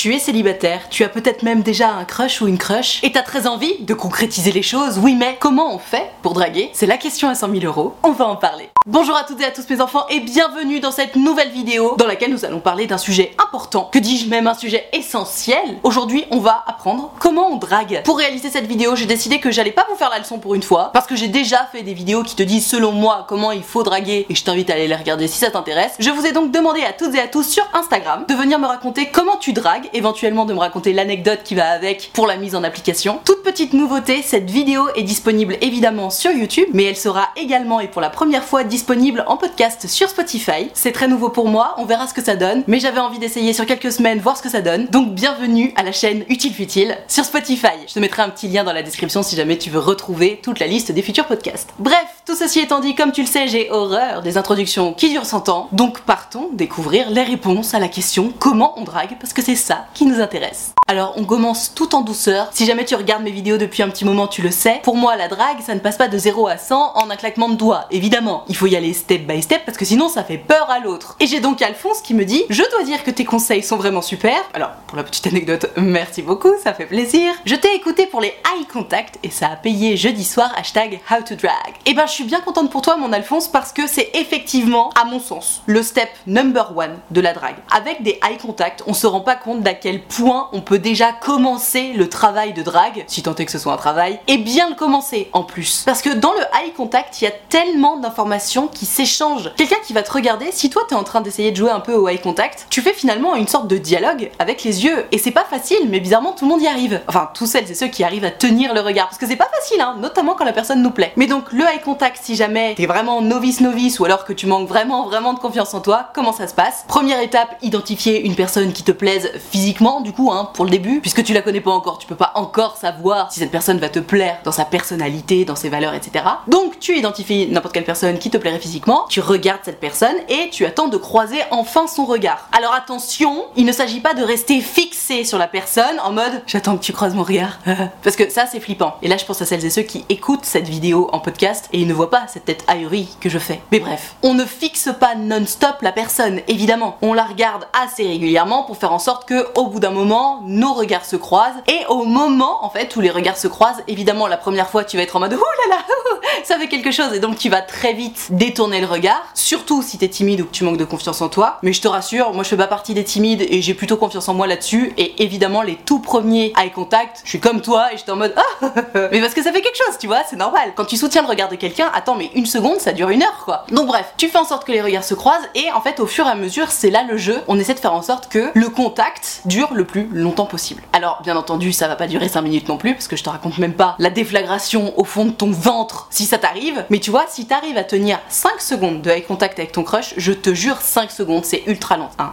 Tu es célibataire, tu as peut-être même déjà un crush ou une crush, et t'as très envie de concrétiser les choses, oui mais comment on fait pour draguer? C'est la question à 100 000 euros, on va en parler. Bonjour à toutes et à tous mes enfants et bienvenue dans cette nouvelle vidéo dans laquelle nous allons parler d'un sujet important, que dis-je même un sujet essentiel. Aujourd'hui on va apprendre comment on drague. Pour réaliser cette vidéo j'ai décidé que j'allais pas vous faire la leçon pour une fois, parce que j'ai déjà fait des vidéos qui te disent selon moi comment il faut draguer, et je t'invite à aller les regarder si ça t'intéresse. Je vous ai donc demandé à toutes et à tous sur Instagram de venir me raconter comment tu dragues éventuellement de me raconter l'anecdote qui va avec pour la mise en application. Toute petite nouveauté, cette vidéo est disponible évidemment sur YouTube, mais elle sera également et pour la première fois disponible en podcast sur Spotify. C'est très nouveau pour moi, on verra ce que ça donne, mais j'avais envie d'essayer sur quelques semaines voir ce que ça donne. Donc bienvenue à la chaîne Utile Futile sur Spotify. Je te mettrai un petit lien dans la description si jamais tu veux retrouver toute la liste des futurs podcasts. Bref, tout ceci étant dit, comme tu le sais, j'ai horreur des introductions qui durent 100 ans. Donc partons découvrir les réponses à la question comment on drague? parce que c'est ça qui nous intéresse. Alors on commence tout en douceur. Si jamais tu regardes mes vidéos depuis un petit moment, tu le sais. Pour moi, la drague, ça ne passe pas de 0 à 100 en un claquement de doigts. Évidemment, il faut y aller step by step parce que sinon ça fait peur à l'autre. Et j'ai donc Alphonse qui me dit Je dois dire que tes conseils sont vraiment super. Alors, pour la petite anecdote, merci beaucoup, ça fait plaisir. Je t'ai écouté pour les eye contact et ça a payé jeudi soir, hashtag how to drag. Et ben je bien contente pour toi mon Alphonse parce que c'est effectivement, à mon sens, le step number one de la drague. Avec des eye contact, on se rend pas compte d'à quel point on peut déjà commencer le travail de drague, si tant est que ce soit un travail, et bien le commencer en plus. Parce que dans le eye contact, il y a tellement d'informations qui s'échangent. Quelqu'un qui va te regarder, si toi t'es en train d'essayer de jouer un peu au eye contact, tu fais finalement une sorte de dialogue avec les yeux. Et c'est pas facile, mais bizarrement tout le monde y arrive. Enfin, tous celles et ceux qui arrivent à tenir le regard. Parce que c'est pas facile, hein, notamment quand la personne nous plaît. Mais donc le eye contact, si jamais t'es vraiment novice novice ou alors que tu manques vraiment vraiment de confiance en toi, comment ça se passe? Première étape, identifier une personne qui te plaise physiquement, du coup, hein, pour le début, puisque tu la connais pas encore, tu peux pas encore savoir si cette personne va te plaire dans sa personnalité, dans ses valeurs, etc. Donc tu identifies n'importe quelle personne qui te plairait physiquement, tu regardes cette personne et tu attends de croiser enfin son regard. Alors attention, il ne s'agit pas de rester fixé sur la personne en mode j'attends que tu croises mon regard. Parce que ça c'est flippant. Et là je pense à celles et ceux qui écoutent cette vidéo en podcast et ne pas cette tête ahurie que je fais. Mais bref, on ne fixe pas non-stop la personne, évidemment. On la regarde assez régulièrement pour faire en sorte que au bout d'un moment, nos regards se croisent et au moment en fait où les regards se croisent, évidemment la première fois tu vas être en mode oh là là, ça fait quelque chose et donc tu vas très vite détourner le regard, surtout si t'es timide ou que tu manques de confiance en toi. Mais je te rassure, moi je fais pas partie des timides et j'ai plutôt confiance en moi là-dessus et évidemment les tout premiers eye contact, je suis comme toi et j'étais en mode ah mais parce que ça fait quelque chose, tu vois, c'est normal. Quand tu soutiens le regard de quelqu'un, attends mais une seconde ça dure une heure quoi. Donc bref, tu fais en sorte que les regards se croisent et en fait au fur et à mesure c'est là le jeu, on essaie de faire en sorte que le contact dure le plus longtemps possible. Alors bien entendu ça va pas durer 5 minutes non plus parce que je te raconte même pas la déflagration au fond de ton ventre si ça t'arrive, mais tu vois si t'arrives à tenir 5 secondes de eye contact avec ton crush, je te jure 5 secondes c'est ultra lent. 1,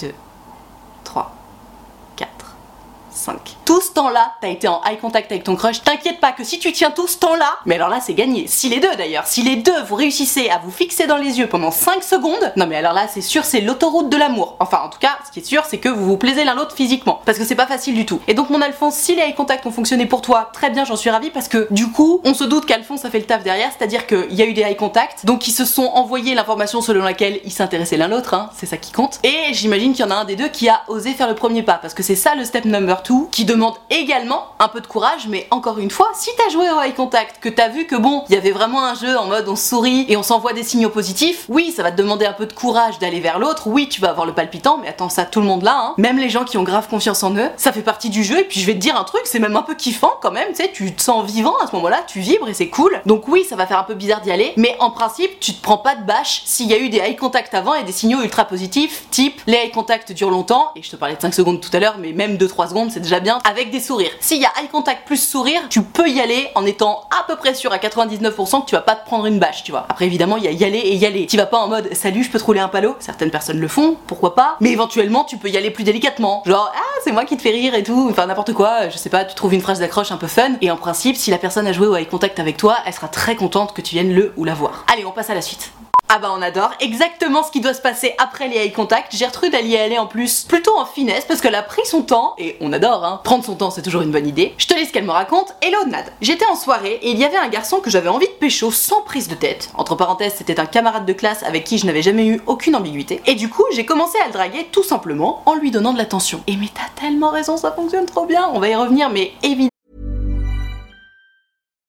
2, 3, 4, 5. Tout ce temps-là, t'as été en eye contact avec ton crush, t'inquiète pas que si tu tiens tout ce temps-là, mais alors là c'est gagné. Si les deux d'ailleurs, si les deux vous réussissez à vous fixer dans les yeux pendant 5 secondes, non mais alors là c'est sûr c'est l'autoroute de l'amour. Enfin en tout cas, ce qui est sûr c'est que vous vous plaisez l'un l'autre physiquement, parce que c'est pas facile du tout. Et donc mon Alphonse, si les eye contact ont fonctionné pour toi, très bien, j'en suis ravie parce que du coup, on se doute qu'Alphonse a fait le taf derrière, c'est-à-dire qu'il y a eu des eye contact, donc ils se sont envoyés l'information selon laquelle ils s'intéressaient l'un l'autre, hein, c'est ça qui compte. Et j'imagine qu'il y en a un des deux qui a osé faire le premier pas, parce que c'est ça le step number 2 qui demande demande également un peu de courage, mais encore une fois, si t'as joué au eye contact, que t'as vu que bon, il y avait vraiment un jeu en mode on sourit et on s'envoie des signaux positifs, oui, ça va te demander un peu de courage d'aller vers l'autre, oui, tu vas avoir le palpitant, mais attends, ça tout le monde là, hein. Même les gens qui ont grave confiance en eux, ça fait partie du jeu, et puis je vais te dire un truc, c'est même un peu kiffant quand même, tu sais, tu te sens vivant à ce moment-là, tu vibres et c'est cool. Donc oui, ça va faire un peu bizarre d'y aller, mais en principe, tu te prends pas de bâche s'il y a eu des eye contact avant et des signaux ultra positifs, type les eye contact durent longtemps, et je te parlais de 5 secondes tout à l'heure, mais même 2-3 secondes, c'est déjà bien, avec des sourires. S'il y a eye contact plus sourire, tu peux y aller en étant à peu près sûr à 99% que tu vas pas te prendre une bâche, tu vois. Après, évidemment, il y a y aller et y aller. Tu vas pas en mode salut, je peux te rouler un palo. Certaines personnes le font, pourquoi pas. Mais éventuellement, tu peux y aller plus délicatement. Genre, ah, c'est moi qui te fais rire et tout. Enfin, n'importe quoi. Je sais pas, tu trouves une phrase d'accroche un peu fun. Et en principe, si la personne a joué ou a eu contact avec toi, elle sera très contente que tu viennes le ou la voir. Allez, on passe à la suite. Ah bah on adore, exactement ce qui doit se passer après les eye contact. Gertrude elle y est en plus plutôt en finesse parce qu'elle a pris son temps, et on adore hein, prendre son temps c'est toujours une bonne idée. Je te laisse qu'elle me raconte, hello Nad. J'étais en soirée et il y avait un garçon que j'avais envie de pécho sans prise de tête. Entre parenthèses c'était un camarade de classe avec qui je n'avais jamais eu aucune ambiguïté. Et du coup j'ai commencé à le draguer tout simplement en lui donnant de l'attention. Et mais t'as tellement raison, ça fonctionne trop bien, on va y revenir mais évidemment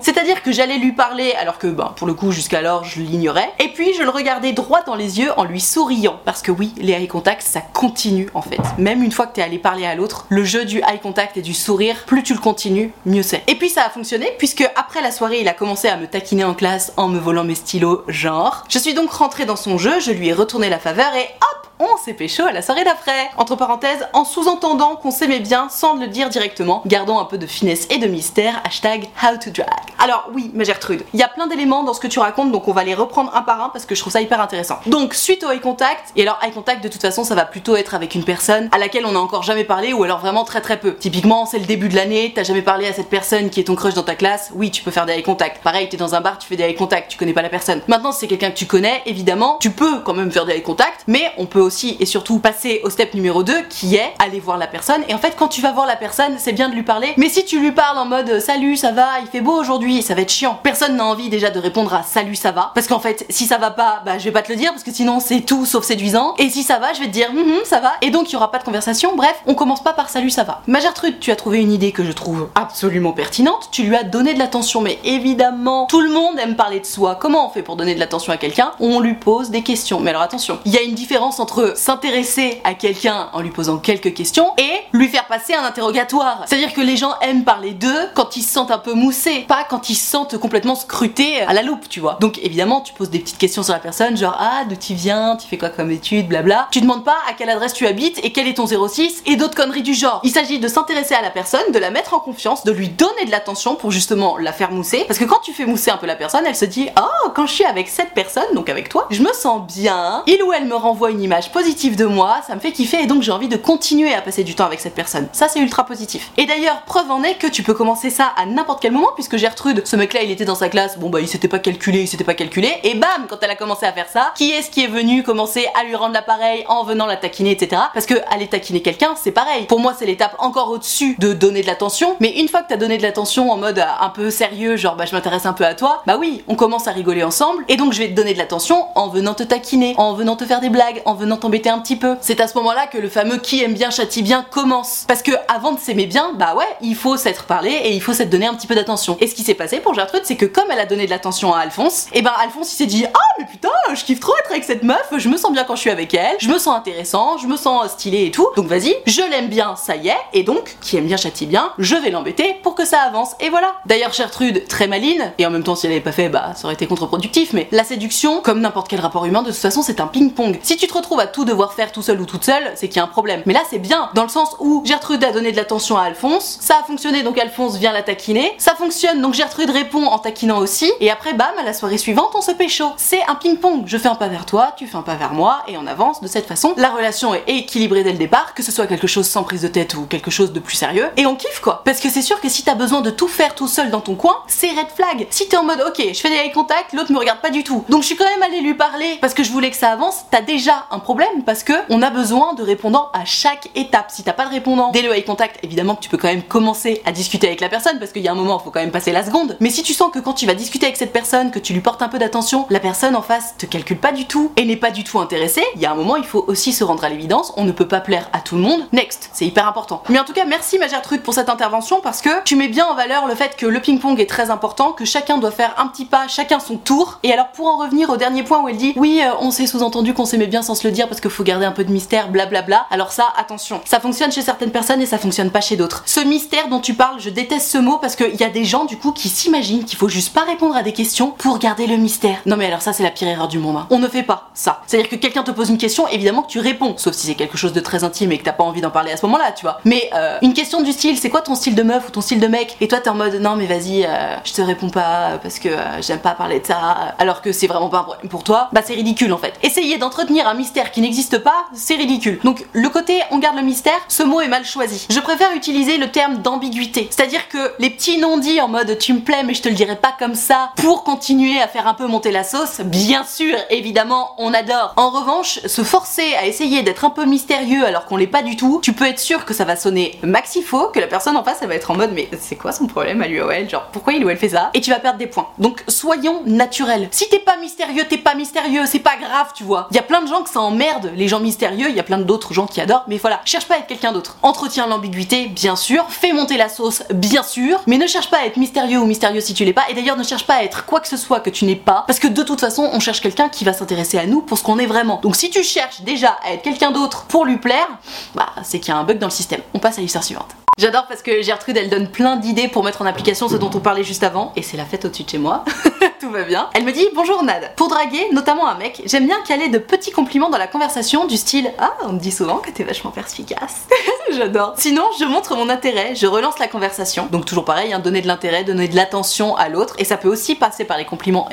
C'est-à-dire que j'allais lui parler alors que, ben, pour le coup, jusqu'alors, je l'ignorais. Et puis, je le regardais droit dans les yeux en lui souriant. Parce que oui, les eye contact, ça continue en fait. Même une fois que t'es allé parler à l'autre, le jeu du eye contact et du sourire, plus tu le continues, mieux c'est. Et puis, ça a fonctionné puisque après la soirée, il a commencé à me taquiner en classe en me volant mes stylos, genre. Je suis donc rentrée dans son jeu, je lui ai retourné la faveur et hop on s'est pécho à la soirée d'après. Entre parenthèses, en sous-entendant qu'on s'aimait bien sans le dire directement, gardons un peu de finesse et de mystère, hashtag how to drag. Alors oui, ma Gertrude, il y a plein d'éléments dans ce que tu racontes, donc on va les reprendre un par un parce que je trouve ça hyper intéressant. Donc suite au eye contact, et alors eye contact de toute façon ça va plutôt être avec une personne à laquelle on a encore jamais parlé ou alors vraiment très très peu. Typiquement c'est le début de l'année, t'as jamais parlé à cette personne qui est ton crush dans ta classe, oui tu peux faire des eye contact. Pareil, t'es dans un bar, tu fais des eye contact, tu connais pas la personne. Maintenant si c'est quelqu'un que tu connais, évidemment, tu peux quand même faire des eye contact, mais on peut et surtout passer au step numéro 2 qui est aller voir la personne. Et en fait, quand tu vas voir la personne, c'est bien de lui parler. Mais si tu lui parles en mode salut, ça va, il fait beau aujourd'hui, ça va être chiant. Personne n'a envie déjà de répondre à salut, ça va. Parce qu'en fait, si ça va pas, bah je vais pas te le dire parce que sinon c'est tout sauf séduisant. Et si ça va, je vais te dire hum, hum, ça va. Et donc il y aura pas de conversation. Bref, on commence pas par salut, ça va. Ma Gertrude, tu as trouvé une idée que je trouve absolument pertinente. Tu lui as donné de l'attention, mais évidemment, tout le monde aime parler de soi. Comment on fait pour donner de l'attention à quelqu'un? On lui pose des questions. Mais alors attention, il y a une différence entre s'intéresser à quelqu'un en lui posant quelques questions et lui faire passer un interrogatoire. C'est-à-dire que les gens aiment parler d'eux quand ils se sentent un peu moussés, pas quand ils se sentent complètement scrutés à la loupe, tu vois. Donc évidemment, tu poses des petites questions sur la personne, genre ah, d'où tu viens, tu fais quoi comme études, blabla. Tu demandes pas à quelle adresse tu habites et quel est ton 06 et d'autres conneries du genre. Il s'agit de s'intéresser à la personne, de la mettre en confiance, de lui donner de l'attention pour justement la faire mousser. Parce que quand tu fais mousser un peu la personne, elle se dit oh, quand je suis avec cette personne, donc avec toi, je me sens bien. Il ou elle me renvoie une image positive de moi, ça me fait kiffer et donc j'ai envie de continuer à passer du temps avec cette personne. Ça c'est ultra positif. Et d'ailleurs, preuve en est que tu peux commencer ça à n'importe quel moment puisque Gertrude, ce mec là il était dans sa classe, bon bah il s'était pas calculé, il s'était pas calculé, et bam, quand elle a commencé à faire ça, qui est-ce qui est venu commencer à lui rendre l'appareil en venant la taquiner, etc. Parce que aller taquiner quelqu'un, c'est pareil. Pour moi, c'est l'étape encore au-dessus de donner de l'attention, mais une fois que t'as donné de l'attention en mode euh, un peu sérieux, genre bah je m'intéresse un peu à toi, bah oui, on commence à rigoler ensemble, et donc je vais te donner de l'attention en venant te taquiner, en venant te faire des blagues, en venant t'embêter un petit peu. C'est à ce moment-là que le fameux qui aime bien châtie bien commence. Parce que avant de s'aimer bien, bah ouais, il faut s'être parlé et il faut s'être donné un petit peu d'attention. Et ce qui s'est passé pour Gertrude, c'est que comme elle a donné de l'attention à Alphonse, et ben Alphonse il s'est dit ah mais putain, je kiffe trop être avec cette meuf, je me sens bien quand je suis avec elle, je me sens intéressant, je me sens stylé et tout. Donc vas-y, je l'aime bien, ça y est. Et donc qui aime bien châtie bien, je vais l'embêter pour que ça avance. Et voilà. D'ailleurs Gertrude très maline et en même temps si elle avait pas fait, bah ça aurait été contre-productif. Mais la séduction, comme n'importe quel rapport humain, de toute façon c'est un ping-pong. Si tu te retrouves à tout devoir faire tout seul ou toute seule, c'est qu'il y a un problème. Mais là c'est bien dans le sens où Gertrude a donné de l'attention à Alphonse, ça a fonctionné donc Alphonse vient la taquiner, ça fonctionne donc Gertrude répond en taquinant aussi, et après bam à la soirée suivante on se pécho. C'est un ping-pong. Je fais un pas vers toi, tu fais un pas vers moi et on avance de cette façon. La relation est équilibrée dès le départ, que ce soit quelque chose sans prise de tête ou quelque chose de plus sérieux, et on kiffe quoi. Parce que c'est sûr que si t'as besoin de tout faire tout seul dans ton coin, c'est red flag. Si t'es en mode ok, je fais des eye l'autre me regarde pas du tout. Donc je suis quand même allée lui parler parce que je voulais que ça avance, t'as déjà un problème parce que on a besoin de répondants à chaque étape. Si t'as pas de répondant dès le eye contact, évidemment que tu peux quand même commencer à discuter avec la personne parce qu'il y a un moment, faut quand même passer la seconde. Mais si tu sens que quand tu vas discuter avec cette personne, que tu lui portes un peu d'attention, la personne en face te calcule pas du tout et n'est pas du tout intéressée, il y a un moment, il faut aussi se rendre à l'évidence, on ne peut pas plaire à tout le monde. Next, c'est hyper important. Mais en tout cas, merci ma Gertrude pour cette intervention parce que tu mets bien en valeur le fait que le ping-pong est très important, que chacun doit faire un petit pas, chacun son tour. Et alors pour en revenir au dernier point où elle dit oui, euh, on s'est sous-entendu qu'on s'aimait bien sans se le dire parce qu'il faut garder un peu de mystère, blablabla. Alors ça, attention, ça fonctionne chez certaines personnes et ça fonctionne pas chez d'autres. Ce mystère dont tu parles, je déteste ce mot parce qu'il y a des gens du coup qui s'imaginent qu'il faut juste pas répondre à des questions pour garder le mystère. Non mais alors ça c'est la pire erreur du monde. hein. On ne fait pas ça. C'est-à-dire que quelqu'un te pose une question, évidemment que tu réponds, sauf si c'est quelque chose de très intime et que t'as pas envie d'en parler à ce moment-là, tu vois. Mais euh, une question du style, c'est quoi ton style de meuf ou ton style de mec? Et toi t'es en mode non mais vas-y, euh, je te réponds pas parce que euh, j'aime pas parler de ça, alors que c'est vraiment pas un problème pour toi, bah c'est ridicule en fait. Essayer d'entretenir un mystère qui n'existe pas, c'est ridicule. Donc le côté on garde le mystère, ce mot est mal choisi. Je préfère utiliser le terme d'ambiguïté. C'est-à-dire que les petits non-dits en mode tu me plais mais je te le dirai pas comme ça pour continuer à faire un peu monter la sauce, bien sûr, évidemment, on adore. En revanche, se forcer à essayer d'être un peu mystérieux alors qu'on l'est pas du tout, tu peux être sûr que ça va sonner maxi que la personne en face elle va être en mode mais c'est quoi son problème à lui ou elle, genre pourquoi il ou elle fait ça? Et tu vas perdre des points. Donc soyons naturels. Si t'es pas mystérieux, t'es pas mystérieux, c'est pas grave, tu vois. Il y a plein de gens que ça emmerde, les gens mystérieux, il y a plein d'autres gens qui adorent, mais voilà, cherche pas à être quelqu'un d'autre. Entretiens l'ambiguïté, bien sûr, fais monter la sauce, bien sûr, mais ne cherche pas à être mystérieux ou mystérieux si tu l'es pas, et d'ailleurs ne cherche pas à être quoi que ce soit que tu n'es pas, parce que de toute façon, on cherche quelqu'un qui va s'intéresser à nous pour ce qu'on est vraiment. Donc si tu cherches déjà à être quelqu'un d'autre pour lui plaire, bah c'est qu'il y a un bug dans le système. On passe à l'histoire suivante. J'adore parce que Gertrude elle donne plein d'idées pour mettre en application ce dont on parlait juste avant, et c'est la fête au-dessus de chez moi. Tout va bien. Elle me dit bonjour Nad. Pour draguer, notamment un mec, j'aime bien caler de petits compliments dans la conversation du style Ah, on me dit souvent que t'es vachement perspicace. J'adore. Sinon, je montre mon intérêt, je relance la conversation. Donc toujours pareil, hein, donner de l'intérêt, donner de l'attention à l'autre, et ça peut aussi passer par les compliments,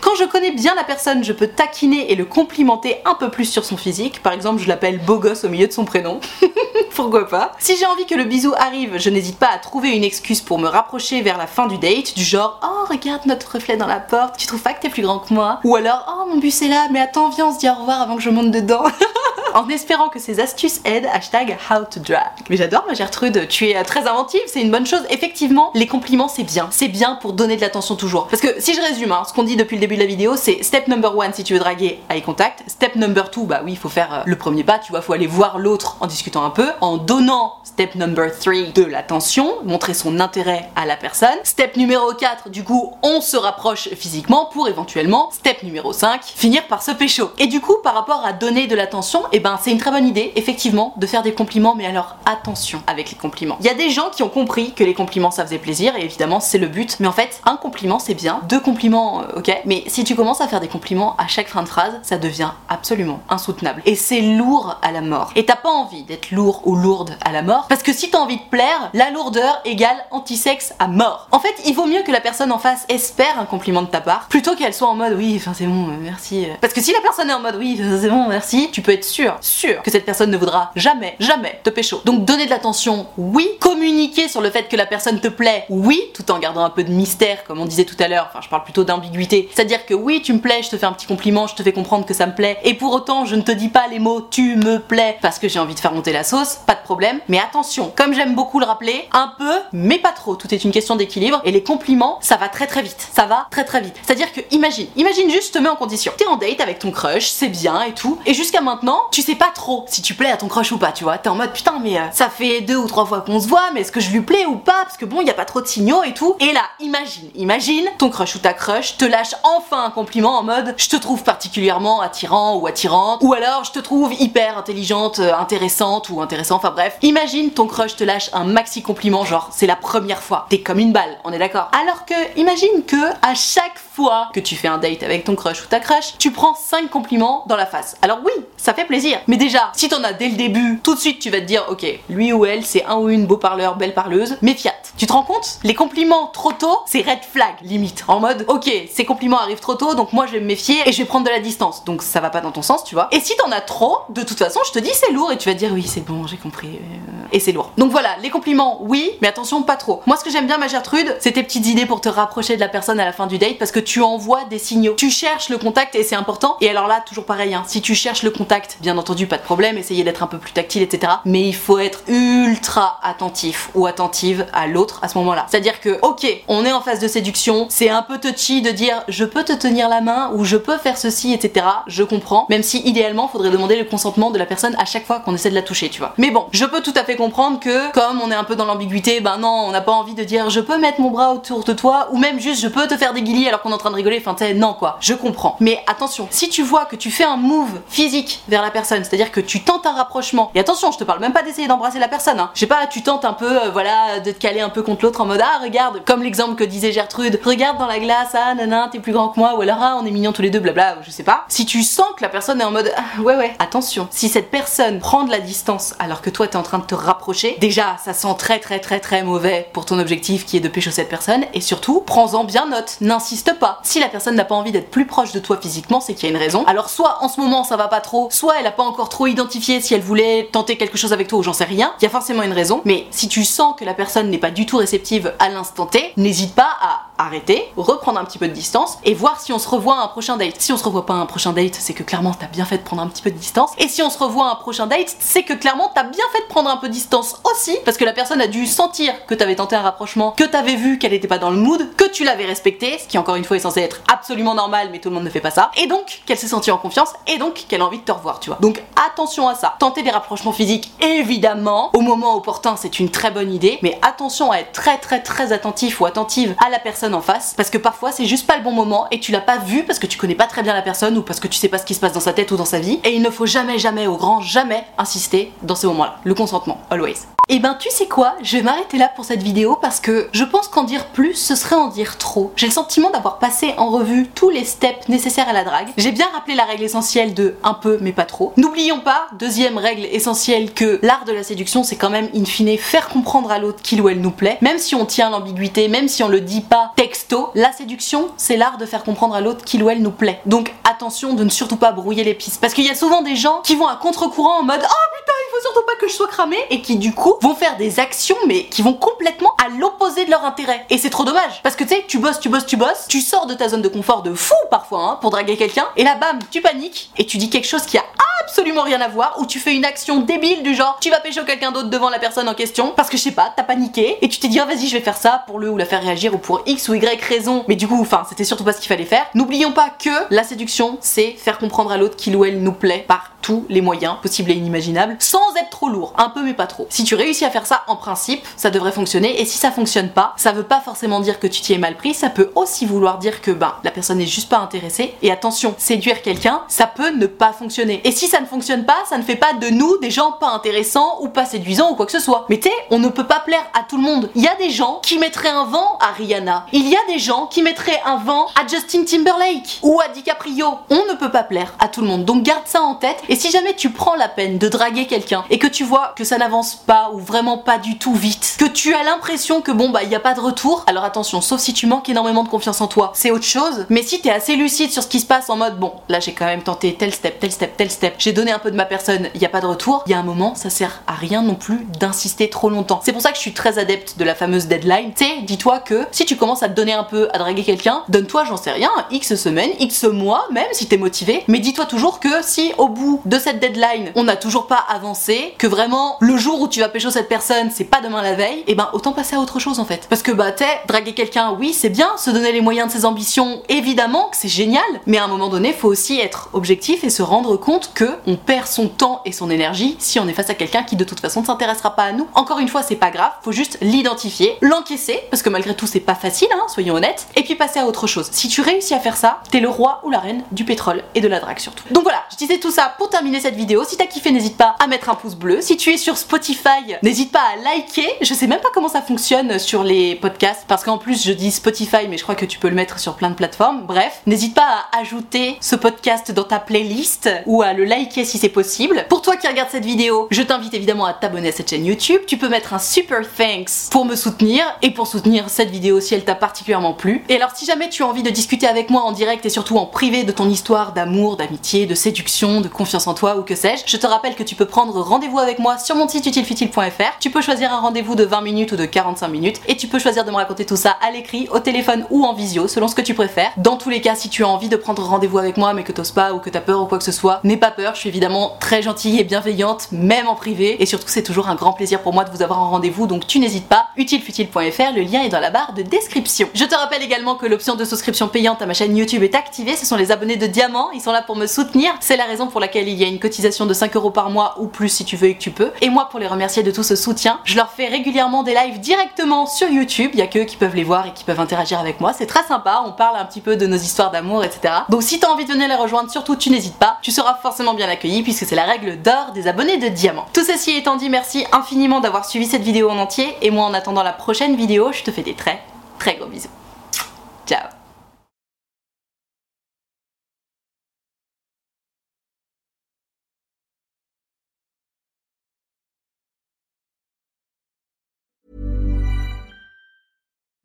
Quand je connais bien la personne, je peux taquiner et le complimenter un peu plus sur son physique. Par exemple, je l'appelle beau gosse au milieu de son prénom. Pourquoi pas? Si j'ai envie que le bisou arrive, je n'hésite pas à trouver une excuse pour me rapprocher vers la fin du date, du genre Oh, regarde notre reflet dans la porte, tu trouves pas que t'es plus grand que moi? Ou alors Oh, mon bus est là, mais attends, viens, on se dit au revoir avant que je monte dedans. en espérant que ces astuces aident, hashtag how to drag. Mais j'adore ma Gertrude, tu es euh, très inventive, c'est une bonne chose. Effectivement, les compliments c'est bien. C'est bien pour donner de l'attention toujours. Parce que si je résume, hein, ce qu'on dit depuis le début de la vidéo, c'est step number one si tu veux draguer, eye contact. Step number two, bah oui, il faut faire euh, le premier pas, tu vois, faut aller voir l'autre en discutant un peu. En donnant, step number three, de l'attention, montrer son intérêt à la personne. Step numéro 4, du coup, on se rapproche physiquement pour éventuellement, step numéro 5, finir par se pécho. Et du coup, par rapport à donner de l'attention, ben c'est une très bonne idée, effectivement, de faire des compliments, mais alors attention avec les compliments. Il y a des gens qui ont compris que les compliments ça faisait plaisir, et évidemment c'est le but, mais en fait, un compliment c'est bien, deux compliments, euh, ok, mais si tu commences à faire des compliments à chaque fin de phrase, ça devient absolument insoutenable. Et c'est lourd à la mort. Et t'as pas envie d'être lourd ou lourde à la mort, parce que si t'as envie de plaire, la lourdeur égale antisexe à mort. En fait, il vaut mieux que la personne en face espère un compliment de ta part, plutôt qu'elle soit en mode oui, enfin c'est bon, euh, merci. Parce que si la personne est en mode oui, c'est bon, merci, tu peux être sûr sûr, que cette personne ne voudra jamais, jamais te pécho. Donc donner de l'attention, oui. Communiquer sur le fait que la personne te plaît, oui, tout en gardant un peu de mystère, comme on disait tout à l'heure. Enfin, je parle plutôt d'ambiguïté. C'est-à-dire que oui, tu me plais, je te fais un petit compliment, je te fais comprendre que ça me plaît. Et pour autant, je ne te dis pas les mots tu me plais parce que j'ai envie de faire monter la sauce, pas de problème. Mais attention, comme j'aime beaucoup le rappeler, un peu, mais pas trop. Tout est une question d'équilibre. Et les compliments, ça va très très vite. Ça va très très vite. C'est-à-dire que imagine, imagine juste, je te mets en condition. T'es en date avec ton crush, c'est bien et tout. Et jusqu'à maintenant, tu sais pas trop si tu plais à ton crush ou pas, tu vois. T'es en mode putain, mais euh, ça fait deux ou trois fois qu'on se voit, mais est-ce que je lui plais ou pas? Parce que bon, y a pas trop de signaux et tout. Et là, imagine, imagine, ton crush ou ta crush te lâche enfin un compliment en mode je te trouve particulièrement attirant ou attirante, ou alors je te trouve hyper intelligente, euh, intéressante ou intéressant, enfin bref. Imagine ton crush te lâche un maxi compliment, genre c'est la première fois. T'es comme une balle, on est d'accord? Alors que, imagine que à chaque fois que tu fais un date avec ton crush ou ta crush, tu prends 5 compliments dans la face. Alors oui, ça fait plaisir. Mais déjà, si t'en as dès le début, tout de suite tu vas te dire, ok, lui ou elle, c'est un ou une beau parleur, belle parleuse, mais fiat. Tu te rends compte? Les compliments trop tôt, c'est red flag, limite. En mode, ok, ces compliments arrivent trop tôt, donc moi je vais me méfier et je vais prendre de la distance. Donc ça va pas dans ton sens, tu vois. Et si t'en as trop, de toute façon, je te dis c'est lourd et tu vas dire, oui, c'est bon, j'ai compris. euh, Et c'est lourd. Donc voilà, les compliments, oui, mais attention, pas trop. Moi, ce que j'aime bien, ma Gertrude, c'est tes petites idées pour te rapprocher de la personne à la fin du date parce que tu envoies des signaux. Tu cherches le contact et c'est important. Et alors là, toujours pareil, hein, si tu cherches le contact, bien entendu, pas de problème, essayez d'être un peu plus tactile, etc. Mais il faut être ultra attentif ou attentive à l'autre à ce moment-là. C'est-à-dire que, ok, on est en phase de séduction, c'est un peu touchy de dire je peux te tenir la main ou je peux faire ceci, etc. Je comprends, même si idéalement, faudrait demander le consentement de la personne à chaque fois qu'on essaie de la toucher, tu vois. Mais bon, je peux tout à fait comprendre que, comme on est un peu dans l'ambiguïté, ben non, on n'a pas envie de dire je peux mettre mon bras autour de toi ou même juste je peux te faire des guillis alors qu'on est en train de rigoler, enfin t'sais, non quoi, je comprends. Mais attention, si tu vois que tu fais un move physique vers la personne, c'est-à-dire que tu tentes un rapprochement, et attention, je te parle même pas d'essayer d'embrasser la personne, hein. Je sais pas, tu tentes un peu, euh, voilà, de te caler un peu contre l'autre en mode ah regarde, comme l'exemple que disait Gertrude, regarde dans la glace, ah nanan, t'es plus grand que moi, ou alors ah on est mignons tous les deux, blabla, ou je sais pas. Si tu sens que la personne est en mode ah, ouais ouais, attention, si cette personne prend de la distance alors que toi t'es en train de te rapprocher, déjà ça sent très très très très mauvais pour ton objectif qui est de pécho cette personne, et surtout, prends-en bien note, n'insiste pas. Si la personne n'a pas envie d'être plus proche de toi physiquement, c'est qu'il y a une raison. Alors soit en ce moment ça va pas trop, soit elle a pas encore trop identifié si elle voulait tenter quelque chose avec toi ou j'en sais rien, il y a forcément une raison, mais si tu sens que la personne n'est pas du tout réceptive à l'instant T, n'hésite pas à arrêter, reprendre un petit peu de distance et voir si on se revoit à un prochain date. Si on se revoit pas à un prochain date, c'est que clairement t'as bien fait de prendre un petit peu de distance. Et si on se revoit à un prochain date, c'est que clairement t'as bien fait de prendre un peu de distance aussi parce que la personne a dû sentir que t'avais tenté un rapprochement, que t'avais vu qu'elle était pas dans le mood, que tu l'avais respecté, ce qui encore une fois est censé être absolument normal, mais tout le monde ne fait pas ça. Et donc qu'elle s'est sentie en confiance et donc qu'elle a envie de te revoir, tu vois. Donc attention à ça. Tenter des rapprochements physiques, évidemment, au moment opportun, c'est une très bonne idée, mais attention à être très très très attentif ou attentive à la personne en face parce que parfois c'est juste pas le bon moment et tu l'as pas vu parce que tu connais pas très bien la personne ou parce que tu sais pas ce qui se passe dans sa tête ou dans sa vie et il ne faut jamais jamais au grand jamais insister dans ces moments-là. Le consentement, always. Et ben tu sais quoi, je vais m'arrêter là pour cette vidéo parce que je pense qu'en dire plus ce serait en dire trop. J'ai le sentiment d'avoir passé en revue tous les steps nécessaires à la drague. J'ai bien rappelé la règle essentielle de un peu mais pas trop. N'oublions pas, deuxième règle essentielle, que l'art de la séduction c'est quand même in fine faire comprendre à l'autre qu'il ou elle nous plaît. Même si on tient l'ambiguïté, même si on le dit pas texto, la séduction c'est l'art de faire comprendre à l'autre qu'il ou elle nous plaît. Donc attention de ne surtout pas brouiller les pistes. Parce qu'il y a souvent des gens qui vont à contre-courant en mode Oh putain surtout pas que je sois cramé et qui du coup vont faire des actions mais qui vont complètement à l'opposé de leur intérêt. Et c'est trop dommage parce que tu sais, tu bosses, tu bosses, tu bosses, tu sors de ta zone de confort de fou parfois hein, pour draguer quelqu'un et là bam, tu paniques et tu dis quelque chose qui a absolument rien à voir ou tu fais une action débile du genre tu vas pécho quelqu'un d'autre devant la personne en question parce que je sais pas, t'as paniqué et tu t'es dit oh, vas-y je vais faire ça pour le ou la faire réagir ou pour X ou Y raison mais du coup enfin c'était surtout pas ce qu'il fallait faire. N'oublions pas que la séduction c'est faire comprendre à l'autre qu'il ou elle nous plaît par tous les moyens possibles et inimaginables sans être trop lourd, un peu mais pas trop. Si tu réussis à faire ça en principe, ça devrait fonctionner et si ça fonctionne pas, ça veut pas forcément dire que tu t'y es mal pris, ça peut aussi vouloir dire que ben la personne n'est juste pas intéressée et attention, séduire quelqu'un, ça peut ne pas fonctionner. Et si ça ne fonctionne pas, ça ne fait pas de nous des gens pas intéressants ou pas séduisants ou quoi que ce soit. Mais tu sais, on ne peut pas plaire à tout le monde. Il y a des gens qui mettraient un vent à Rihanna. Il y a des gens qui mettraient un vent à Justin Timberlake ou à DiCaprio. On ne peut pas plaire à tout le monde. Donc garde ça en tête et si jamais tu prends la peine de draguer quelqu'un et que tu vois que ça n'avance pas ou vraiment pas du tout vite, que tu as l'impression que bon bah il y a pas de retour, alors attention, sauf si tu manques énormément de confiance en toi, c'est autre chose. Mais si t'es assez lucide sur ce qui se passe en mode bon, là j'ai quand même tenté tel step, tel step, tel step, j'ai donné un peu de ma personne, il y a pas de retour, il y a un moment, ça sert à rien non plus d'insister trop longtemps. C'est pour ça que je suis très adepte de la fameuse deadline. Tu dis-toi que si tu commences à te donner un peu à draguer quelqu'un, donne-toi, j'en sais rien, X semaines, X mois même si t'es motivé, mais dis-toi toujours que si au bout de cette deadline, on n'a toujours pas avancé, que vraiment le jour où tu vas pécho cette personne, c'est pas demain la veille, et ben autant passer à autre chose en fait. Parce que bah t'es draguer quelqu'un, oui, c'est bien, se donner les moyens de ses ambitions, évidemment que c'est génial, mais à un moment donné, faut aussi être objectif et se rendre compte que on perd son temps et son énergie si on est face à quelqu'un qui de toute façon ne s'intéressera pas à nous. Encore une fois, c'est pas grave, faut juste l'identifier, l'encaisser, parce que malgré tout c'est pas facile, hein, soyons honnêtes, et puis passer à autre chose. Si tu réussis à faire ça, t'es le roi ou la reine du pétrole et de la drague surtout. Donc voilà, je disais tout ça pour terminer cette vidéo. Si t'as kiffé, n'hésite pas à mettre un pouce bleu. Si tu es sur Spotify, n'hésite pas à liker. Je sais même pas comment ça fonctionne sur les podcasts, parce qu'en plus je dis Spotify, mais je crois que tu peux le mettre sur plein de plateformes. Bref, n'hésite pas à ajouter ce podcast dans ta playlist ou à le liker si c'est possible. Pour toi qui regarde cette vidéo, je t'invite évidemment à t'abonner à cette chaîne YouTube. Tu peux mettre un super thanks pour me soutenir et pour soutenir cette vidéo si elle t'a particulièrement plu. Et alors si jamais tu as envie de discuter avec moi en direct et surtout en privé de ton histoire d'amour, d'amitié, de séduction, de confiance en toi ou que sais-je, je te rappelle que tu peux prendre rendez-vous avec moi sur mon site utilefutile.fr. Tu peux choisir un rendez-vous de 20 minutes ou de 45 minutes et tu peux choisir de me raconter tout ça à l'écrit, au téléphone ou en visio selon ce que tu préfères. Dans tous les cas, si tu as envie de prendre rendez-vous avec moi mais que t'oses pas ou que t'as peur ou quoi que ce soit, n'aie pas peur, je suis évidemment très gentille et bienveillante, même en privé et surtout c'est toujours un grand plaisir pour moi de vous avoir en rendez-vous donc tu n'hésites pas, utilefutile.fr, le lien est dans la barre de description. Je te rappelle également que l'option de souscription payante à ma chaîne YouTube est activée, ce sont les abonnés de Diamant, ils sont là pour me soutenir, c'est la raison pour laquelle il y a une cotisation de 5 euros par mois ou plus si tu veux et que tu peux. Et moi pour les remercier de tout ce soutien, je leur fais régulièrement des lives directement sur YouTube, il y a que qui peuvent les voir et qui peuvent interagir avec moi, c'est très sympa, on parle un petit peu de nos histoires d'amour, etc. Donc si t'as envie de venir les rejoindre, surtout tu n'hésites pas, tu seras forcément bien accueilli puisque c'est la règle d'or des abonnés de Diamant. Tout ceci étant dit, merci infiniment d'avoir suivi cette vidéo en entier et moi en attendant la prochaine vidéo, je te fais des très très gros bisous.